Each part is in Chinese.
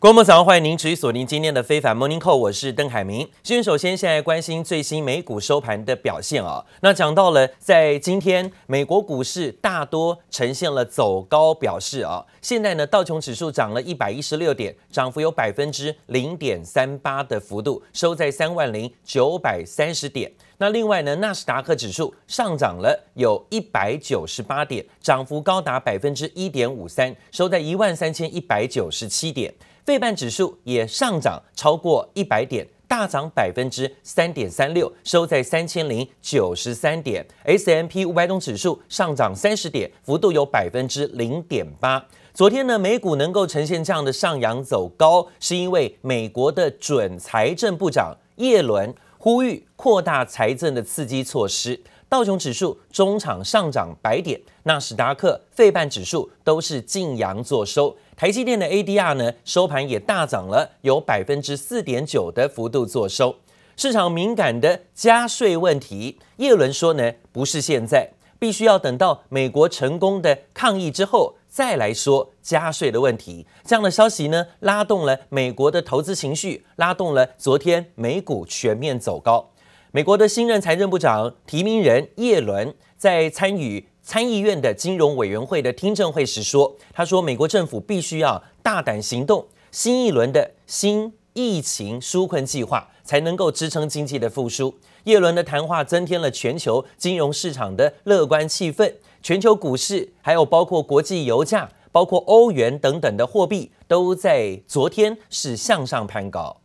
观众朋友早上，欢迎您持续锁定今天的非凡 Morning Call，我是邓海明。先首先现在关心最新美股收盘的表现啊。那讲到了在今天美国股市大多呈现了走高表示啊。现在呢道琼指数涨了一百一十六点，涨幅有百分之零点三八的幅度，收在三万零九百三十点。那另外呢纳斯达克指数上涨了有一百九十八点，涨幅高达百分之一点五三，收在一万三千一百九十七点。费半指数也上涨超过一百点，大涨百分之三点三六，收在三千零九十三点。S M P 五百种指数上涨三十点，幅度有百分之零点八。昨天呢，美股能够呈现这样的上扬走高，是因为美国的准财政部长耶伦呼吁扩大财政的刺激措施。道琼指数中场上涨百点，纳斯达克、费半指数都是劲扬作收。台积电的 ADR 呢，收盘也大涨了，有百分之四点九的幅度作收。市场敏感的加税问题，耶伦说呢，不是现在，必须要等到美国成功的抗议之后再来说加税的问题。这样的消息呢，拉动了美国的投资情绪，拉动了昨天美股全面走高。美国的新任财政部长提名人耶伦在参与参议院的金融委员会的听证会时说：“他说，美国政府必须要大胆行动，新一轮的新疫情纾困计划才能够支撑经济的复苏。”耶伦的谈话增添了全球金融市场的乐观气氛，全球股市还有包括国际油价、包括欧元等等的货币都在昨天是向上攀高。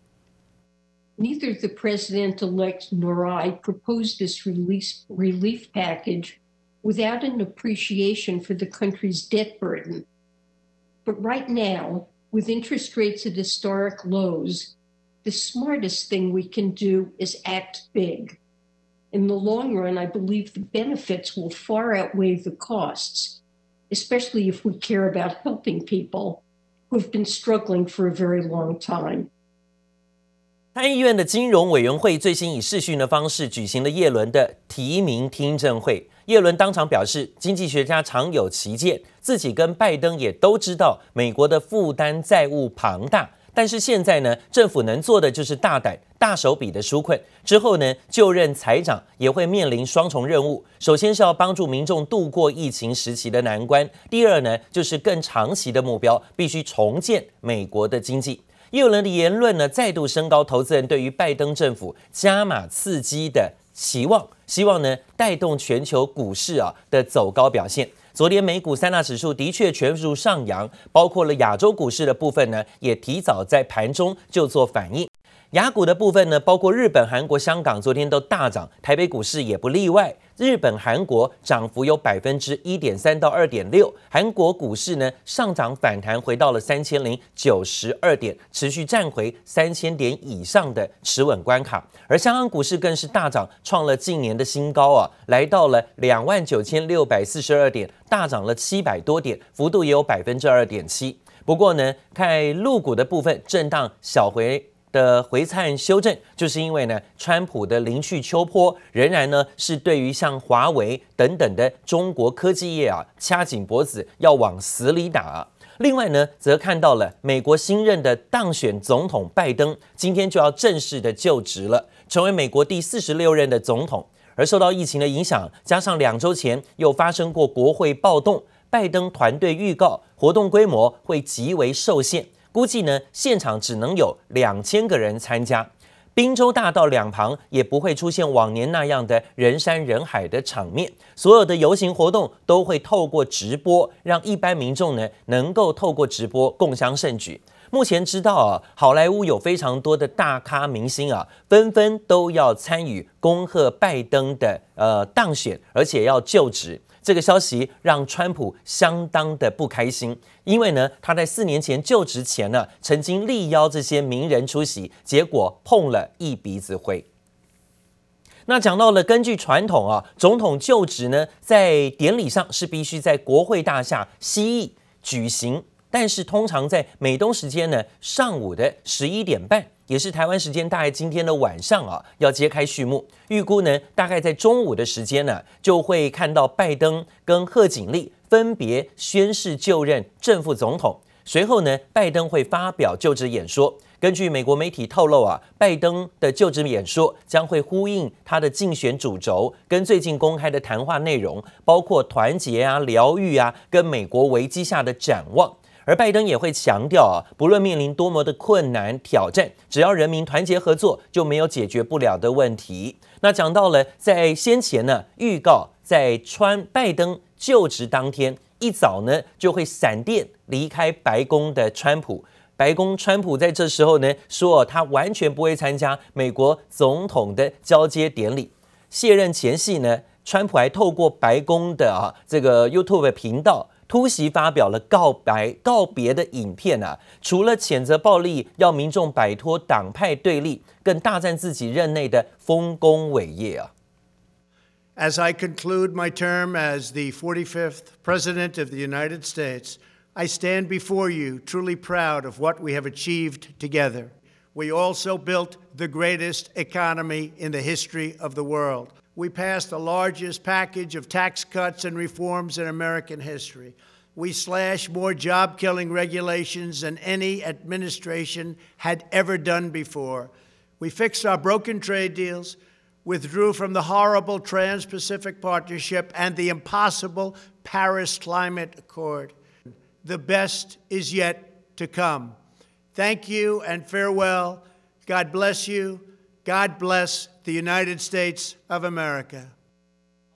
Neither the president-elect nor I proposed this release relief package without an appreciation for the country's debt burden. But right now, with interest rates at historic lows, the smartest thing we can do is act big. In the long run, I believe the benefits will far outweigh the costs, especially if we care about helping people who have been struggling for a very long time. 参议院的金融委员会最新以视讯的方式举行了叶伦的提名听证会。叶伦当场表示，经济学家常有歧见，自己跟拜登也都知道美国的负担债务庞大，但是现在呢，政府能做的就是大胆、大手笔的纾困。之后呢，就任财长也会面临双重任务：首先是要帮助民众度过疫情时期的难关；第二呢，就是更长期的目标，必须重建美国的经济。又有人的言论呢，再度升高投资人对于拜登政府加码刺激的期望，希望呢带动全球股市啊的走高表现。昨天美股三大指数的确全数上扬，包括了亚洲股市的部分呢，也提早在盘中就做反应。亚股的部分呢，包括日本、韩国、香港，昨天都大涨，台北股市也不例外。日本、韩国涨幅有百分之一点三到二点六，韩国股市呢上涨反弹，回到了三千零九十二点，持续站回三千点以上的持稳关卡。而香港股市更是大涨，创了近年的新高啊，来到了两万九千六百四十二点，大涨了七百多点，幅度也有百分之二点七。不过呢，看陆股的部分震荡小回。的回灿修正，就是因为呢，川普的临去秋波仍然呢是对于像华为等等的中国科技业啊掐紧脖子要往死里打。另外呢，则看到了美国新任的当选总统拜登今天就要正式的就职了，成为美国第四十六任的总统。而受到疫情的影响，加上两周前又发生过国会暴动，拜登团队预告活动规模会极为受限。估计呢，现场只能有两千个人参加，宾州大道两旁也不会出现往年那样的人山人海的场面。所有的游行活动都会透过直播，让一般民众呢能够透过直播共襄盛举。目前知道啊，好莱坞有非常多的大咖明星啊，纷纷都要参与恭贺拜登的呃当选，而且要就职。这个消息让川普相当的不开心，因为呢，他在四年前就职前呢，曾经力邀这些名人出席，结果碰了一鼻子灰。那讲到了，根据传统啊，总统就职呢，在典礼上是必须在国会大厦西翼举行，但是通常在美东时间呢，上午的十一点半。也是台湾时间，大概今天的晚上啊，要揭开序幕。预估呢，大概在中午的时间呢，就会看到拜登跟贺锦丽分别宣誓就任正副总统。随后呢，拜登会发表就职演说。根据美国媒体透露啊，拜登的就职演说将会呼应他的竞选主轴，跟最近公开的谈话内容，包括团结啊、疗愈啊，跟美国危机下的展望。而拜登也会强调啊，不论面临多么的困难挑战，只要人民团结合作，就没有解决不了的问题。那讲到了在先前呢，预告在川拜登就职当天一早呢，就会闪电离开白宫的川普。白宫川普在这时候呢说，他完全不会参加美国总统的交接典礼。卸任前夕呢，川普还透过白宫的啊这个 YouTube 频道突袭发表了告白告别的影片啊，除了谴责暴力，要民众摆脱党派对立，更大赞自己任内的丰功伟业啊。As I conclude my term as the 45th President of the United States. I stand before you truly proud of what we have achieved together. We also built the greatest economy in the history of the world. We passed the largest package of tax cuts and reforms in American history. We slashed more job killing regulations than any administration had ever done before. We fixed our broken trade deals, withdrew from the horrible Trans Pacific Partnership and the impossible Paris Climate Accord. The best is yet to come. Thank you and farewell. God bless you. God bless the United States of America.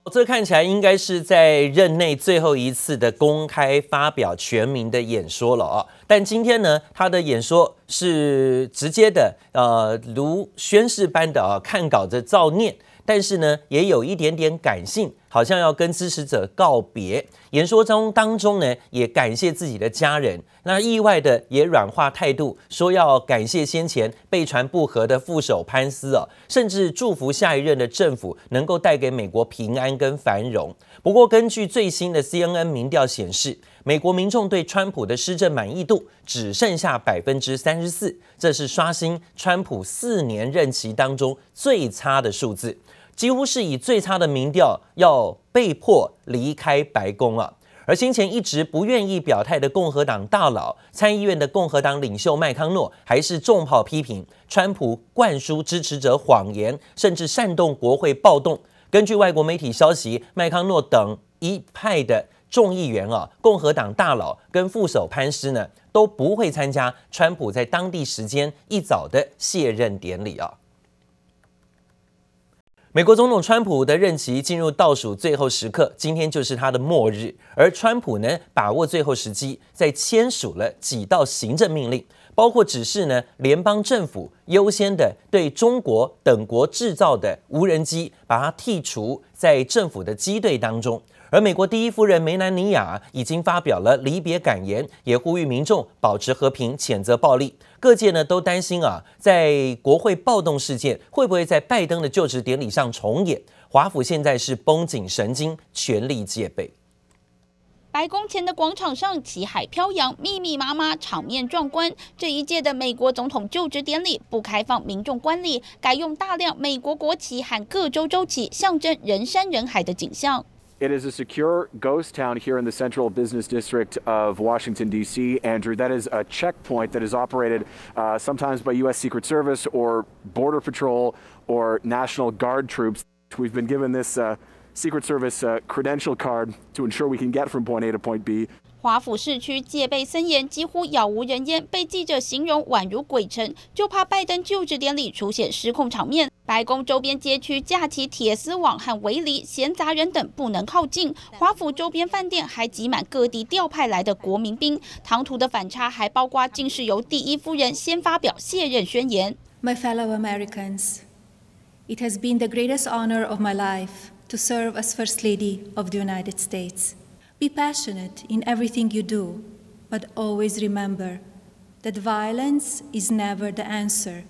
这看起来应该是在任内最后一次的公开发表全民的演说了啊！但今天呢，他的演说是直接的，呃，如宣誓般的啊，看稿子照念。但是呢，也有一点点感性，好像要跟支持者告别。演说中当中呢，也感谢自己的家人。那意外的也软化态度，说要感谢先前被传不和的副手潘斯哦，甚至祝福下一任的政府能够带给美国平安跟繁荣。不过，根据最新的 CNN 民调显示，美国民众对川普的施政满意度只剩下百分之三十四，这是刷新川普四年任期当中最差的数字。几乎是以最差的民调要被迫离开白宫啊！而先前一直不愿意表态的共和党大佬、参议院的共和党领袖麦康诺，还是重炮批评川普灌输支持者谎言，甚至煽动国会暴动。根据外国媒体消息，麦康诺等一派的众议员啊，共和党大佬跟副手潘斯呢，都不会参加川普在当地时间一早的卸任典礼啊。美国总统川普的任期进入倒数最后时刻，今天就是他的末日。而川普呢，把握最后时机，在签署了几道行政命令，包括指示呢，联邦政府优先的对中国等国制造的无人机，把它剔除在政府的机队当中。而美国第一夫人梅兰妮亚已经发表了离别感言，也呼吁民众保持和平，谴责暴力。各界呢都担心啊，在国会暴动事件会不会在拜登的就职典礼上重演？华府现在是绷紧神经，全力戒备。白宫前的广场上，旗海飘扬，密密麻麻，场面壮观。这一届的美国总统就职典礼不开放民众观礼，改用大量美国国旗和各州州旗，象征人山人海的景象。It is a secure ghost town here in the central business district of Washington, D.C. Andrew, that is a checkpoint that is operated uh, sometimes by U.S. Secret Service or Border Patrol or National Guard troops. We've been given this uh, Secret Service uh, credential card to ensure we can get from point A to point B. 华府市区戒备森严，几乎杳无人烟，被记者形容宛如鬼城，就怕拜登就职典礼出现失控场面。白宫周边街区架起铁丝网和围篱，闲杂人等不能靠近。华府周边饭店还挤满各地调派来的国民兵。唐突的反差还包括，竟是由第一夫人先发表卸任宣言。My fellow Americans, it has been the greatest honor of my life to serve as First Lady of the United States. Be passionate in everything you do, but always remember that violence is never the answer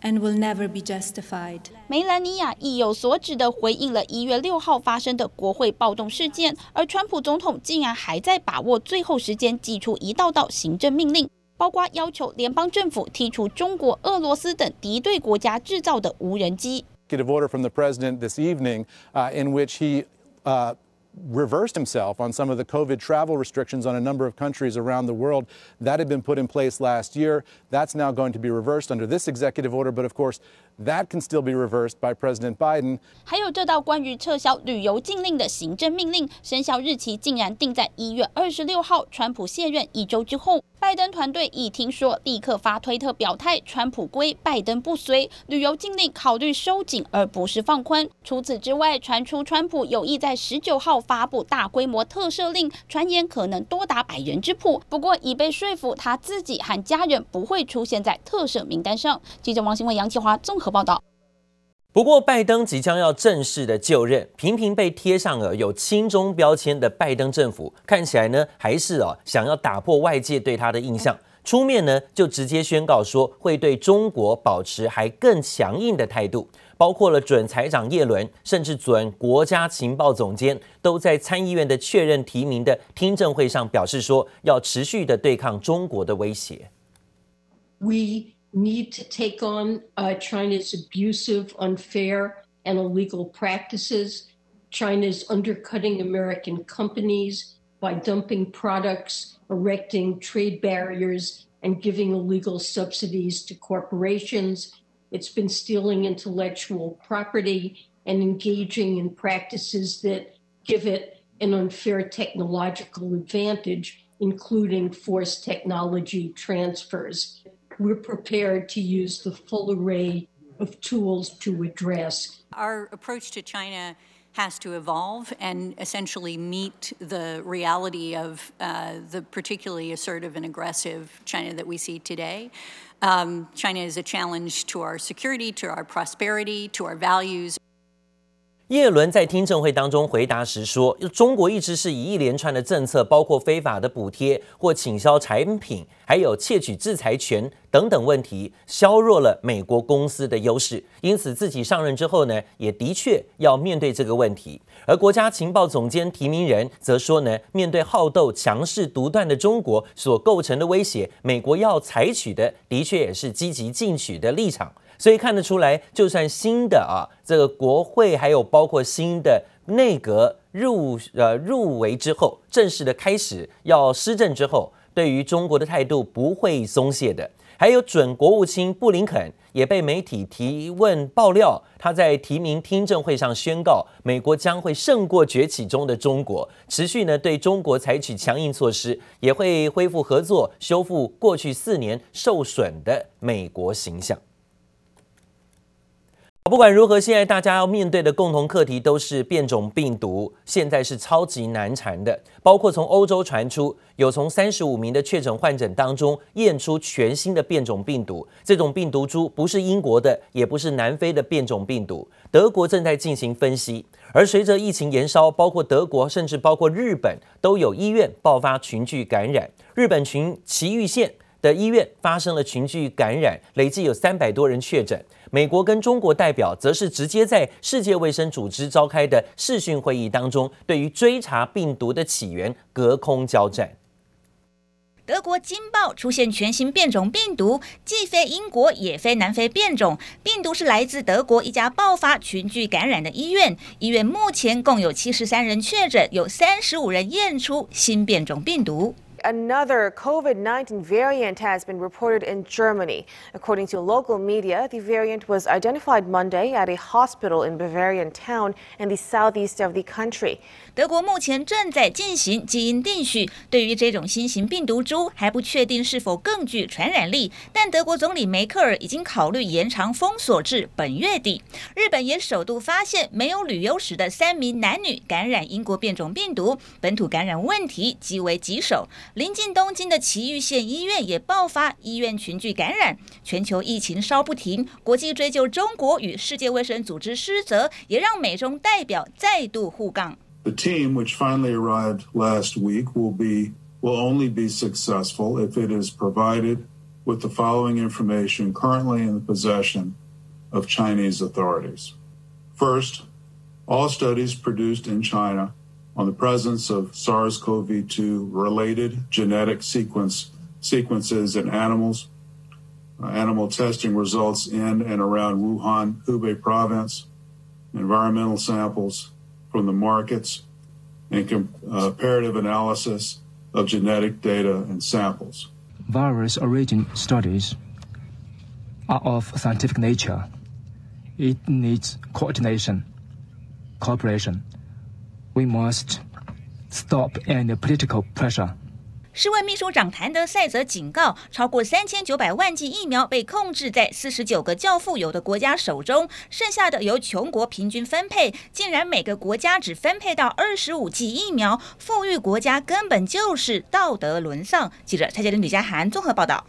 and will never be justified. 梅兰妮亚意有所指地回应了一月六号发生的国会暴动事件，而川普总统竟然还在把握最后时间，祭出一道道行政命令，包括要求联邦政府剔除中国、俄罗斯等敌对国家制造的无人机。Get order from the president this evening, uh, in which he, uh reversed himself on some of the COVID travel restrictions on a number of countries around the world. That had been put in place last year. That's now going to be reversed under this executive order, but of course, that can still be reversed by President Biden. 还有这道关于撤销旅游禁令的行政命令，生效日期竟然定在一月二十六号，川普卸任一周之后。拜登团队一听说，立刻发推特表态，川普归，拜登不随，旅游禁令考虑收紧而不是放宽。除此之外，传出川普有意在十九号发布大规模特赦令，传言可能多达百人之谱。不过已被说服，他自己和家人不会出现在特赦名单上。记者王新文、杨启华综合报道。不过，拜登即将要正式的就任，频频被贴上了有亲中标签的拜登政府，看起来呢还是哦想要打破外界对他的印象，出面呢就直接宣告说会对中国保持还更强硬的态度，包括了准财长叶伦，甚至准国家情报总监都在参议院的确认提名的听证会上表示说要持续的对抗中国的威胁。We need to take on uh, China's abusive, unfair, and illegal practices. China's undercutting American companies by dumping products, erecting trade barriers, and giving illegal subsidies to corporations. It's been stealing intellectual property and engaging in practices that give it an unfair technological advantage, including forced technology transfers we're prepared to use the full array of tools to address. Our approach to China has to evolve and essentially meet the reality of uh, the particularly assertive and aggressive China that we see today. Um, China is a challenge to our security, to our prosperity, to our values. 叶伦在听证会当中回答时说：“中国一直是以一连串的政策，包括非法的补贴或倾销产品，还有窃取制裁权等等问题，削弱了美国公司的优势。因此，自己上任之后呢，也的确要面对这个问题。而国家情报总监提名人则说呢，面对好斗、强势、独断的中国所构成的威胁，美国要采取的的确也是积极进取的立场。”所以看得出来，就算新的啊这个国会，还有包括新的内阁入呃入围之后，正式的开始要施政之后，对于中国的态度不会松懈的。还有准国务卿布林肯也被媒体提问爆料，他在提名听证会上宣告，美国将会胜过崛起中的中国，持续呢对中国采取强硬措施，也会恢复合作，修复过去四年受损的美国形象。不管如何，现在大家要面对的共同课题都是变种病毒，现在是超级难缠的。包括从欧洲传出，有从三十五名的确诊患者当中验出全新的变种病毒，这种病毒株不是英国的，也不是南非的变种病毒。德国正在进行分析，而随着疫情延烧，包括德国甚至包括日本都有医院爆发群聚感染。日本群埼玉县的医院发生了群聚感染，累计有三百多人确诊。美国跟中国代表则是直接在世界卫生组织召开的视讯会议当中，对于追查病毒的起源隔空交战。德国惊爆出现全新变种病毒，既非英国也非南非变种，病毒是来自德国一家爆发群聚感染的医院，医院目前共有七十三人确诊，有三十五人验出新变种病毒。Another COVID 19 variant has been reported in Germany. According to local media, the variant was identified Monday at a hospital in Bavarian town in the southeast of the country. 德国目前正在进行基因定序，对于这种新型病毒株还不确定是否更具传染力。但德国总理梅克尔已经考虑延长封锁至本月底。日本也首度发现没有旅游史的三名男女感染英国变种病毒，本土感染问题极为棘手。临近东京的埼玉县医院也爆发医院群聚感染，全球疫情烧不停，国际追究中国与世界卫生组织失责，也让美中代表再度互杠。The team, which finally arrived last week, will be will only be successful if it is provided with the following information currently in the possession of Chinese authorities. First, all studies produced in China on the presence of SARS-CoV-2 related genetic sequence sequences in animals, uh, animal testing results in and around Wuhan, Hubei province, environmental samples from the markets and uh, comparative analysis of genetic data and samples. Virus origin studies are of scientific nature. It needs coordination, cooperation. We must stop any political pressure. 世卫秘书长谭德赛则警告，超过三千九百万剂疫苗被控制在四十九个较富有的国家手中，剩下的由穷国平均分配。竟然每个国家只分配到二十五剂疫苗，富裕国家根本就是道德沦丧。记者蔡洁玲、李佳涵综合报道。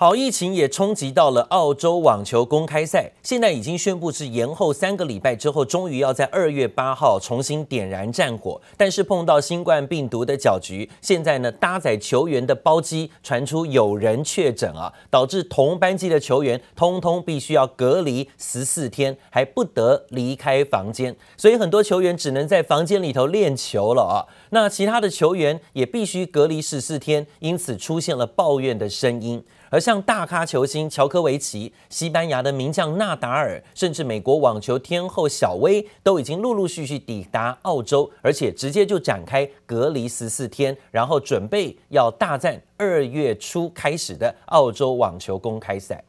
好，疫情也冲击到了澳洲网球公开赛，现在已经宣布是延后三个礼拜之后，终于要在二月八号重新点燃战火。但是碰到新冠病毒的搅局，现在呢，搭载球员的包机传出有人确诊啊，导致同班机的球员通通必须要隔离十四天，还不得离开房间，所以很多球员只能在房间里头练球了啊。那其他的球员也必须隔离十四天，因此出现了抱怨的声音。而像大咖球星乔科维奇、西班牙的名将纳达尔，甚至美国网球天后小威，都已经陆陆续续抵达澳洲，而且直接就展开隔离十四天，然后准备要大战二月初开始的澳洲网球公开赛。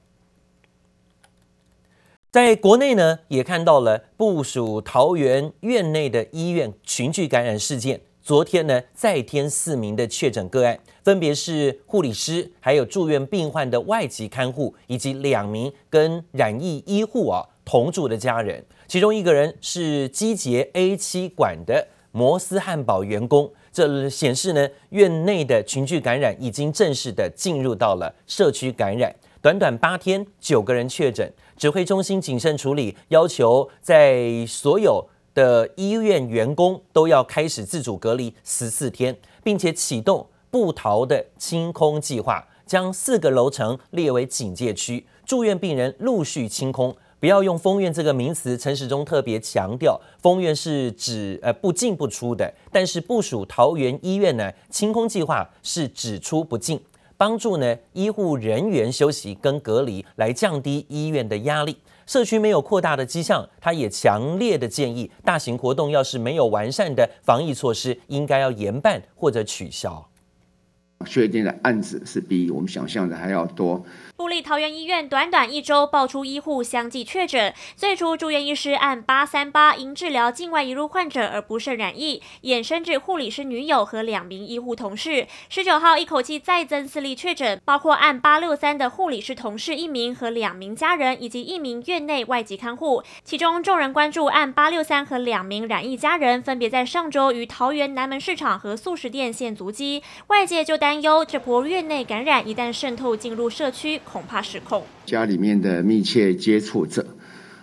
在国内呢，也看到了部署桃园院内的医院群聚感染事件。昨天呢，再添四名的确诊个案，分别是护理师，还有住院病患的外籍看护，以及两名跟染疫医护啊同住的家人。其中一个人是基捷 A 七馆的摩斯汉堡员工。这显示呢，院内的群聚感染已经正式的进入到了社区感染。短短八天，九个人确诊，指挥中心谨慎处理，要求在所有。的医院员工都要开始自主隔离十四天，并且启动部桃的清空计划，将四个楼层列为警戒区，住院病人陆续清空。不要用封院这个名词，陈时中特别强调，封院是指呃不进不出的，但是部署桃园医院呢，清空计划是只出不进，帮助呢医护人员休息跟隔离，来降低医院的压力。社区没有扩大的迹象，他也强烈的建议，大型活动要是没有完善的防疫措施，应该要严办或者取消。确定的案子是比我们想象的还要多。部立桃园医院短短一周爆出医护相继确诊，最初住院医师按八三八因治疗境外移入患者而不慎染疫，衍生至护理师女友和两名医护同事。十九号一口气再增四例确诊，包括按八六三的护理师同事一名和两名家人以及一名院内外籍看护。其中众人关注按八六三和两名染疫家人分别在上周于桃园南门市场和素食店现足迹，外界就担忧这波院内感染一旦渗透进入社区。恐怕失控。家里面的密切接触者。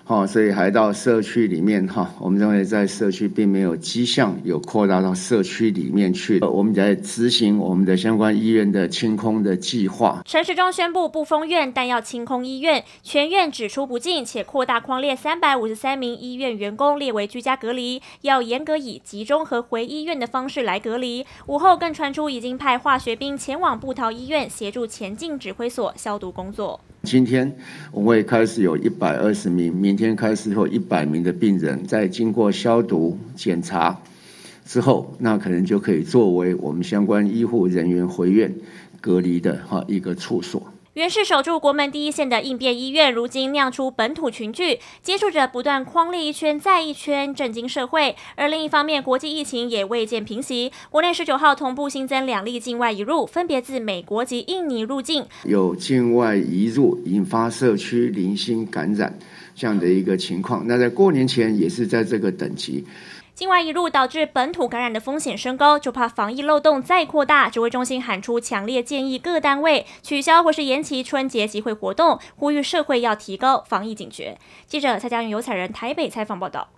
好，所以还到社区里面哈，我们认为在社区并没有迹象有扩大到社区里面去。我们在执行我们的相关医院的清空的计划。陈时中宣布不封院，但要清空医院，全院只出不进，且扩大框列三百五十三名医院员工列为居家隔离，要严格以集中和回医院的方式来隔离。午后更传出已经派化学兵前往部桃医院协助前进指挥所消毒工作。今天我们会开始有一百二十名，明天开始有一百名的病人，在经过消毒检查之后，那可能就可以作为我们相关医护人员回院隔离的哈一个处所。原是守住国门第一线的应变医院，如今酿出本土群聚，接触者不断框列一圈再一圈，震惊社会。而另一方面，国际疫情也未见平息，国内十九号同步新增两例境外移入，分别自美国及印尼入境，有境外移入引发社区零星感染这样的一个情况。那在过年前也是在这个等级。境外移入导致本土感染的风险升高，就怕防疫漏洞再扩大。指挥中心喊出强烈建议，各单位取消或是延期春节集会活动，呼吁社会要提高防疫警觉。记者蔡佳云、游彩人台北采访报道。